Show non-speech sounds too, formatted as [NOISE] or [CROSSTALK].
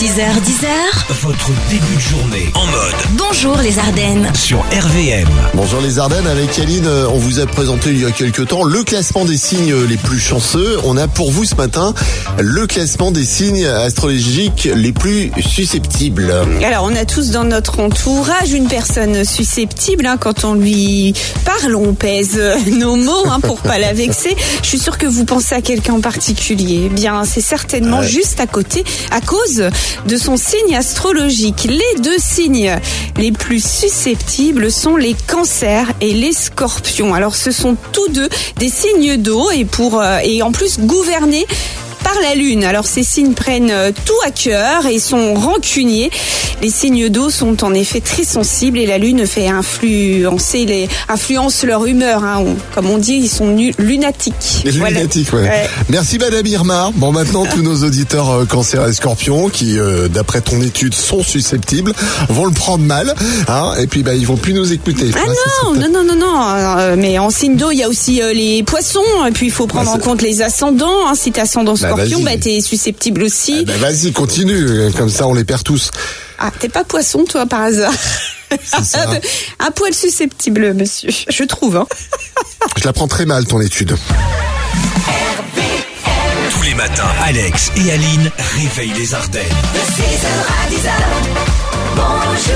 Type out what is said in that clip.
6h10h, Votre début de journée en mode bonjour les Ardennes. sur RVM. Bonjour les Ardennes, avec Aline, euh, on vous a présenté il y a quelques temps le classement des signes les plus chanceux. On a pour vous ce matin le classement des signes astrologiques les plus susceptibles. Alors, on a tous dans notre entourage une personne susceptible. hein, quand on lui parle, on pèse euh, nos mots hein, pour pas la vexer. Je suis sûre que vous pensez à quelqu'un en particulier. Eh Bien, c'est certainement Ouais. juste à côté, à cause de son signe astrologique. Les deux signes les plus susceptibles sont les cancers et les scorpions. Alors, ce sont tous deux des signes d'eau et pour euh, et en plus gouvernés par la Lune. Alors ces signes prennent euh, tout à cœur et sont rancuniers. Les signes d'eau sont en effet très sensibles et la Lune fait influencer les influence leur humeur. hein. On- comme on dit, ils sont nu- lunatiques. Les Voilà. lunatiques, ouais. Ouais. Merci Madame Irma. Bon, maintenant, tous nos auditeurs euh, cancer et scorpions, qui, euh, d'après ton étude, sont susceptibles, vont le prendre mal, hein, et puis, bah, ils vont plus nous écouter. Ah non, non, non, non, non. euh, mais en signe d'eau, il y a aussi euh, les poissons. Et puis il faut prendre Bah, en compte les ascendants. hein. Si t'es ascendant Bah, scorpion, bah, t'es susceptible aussi. Ah, bah, vas-y, continue, comme ça, on les perd tous. Ah, t'es pas poisson, toi, par hasard ça. [LAUGHS] Un poil susceptible, monsieur. Je trouve. Hein. Je la prends très mal, ton étude. Tous les matins, Alex et Aline réveillent les Ardennes. De 6h à 10h, bonjour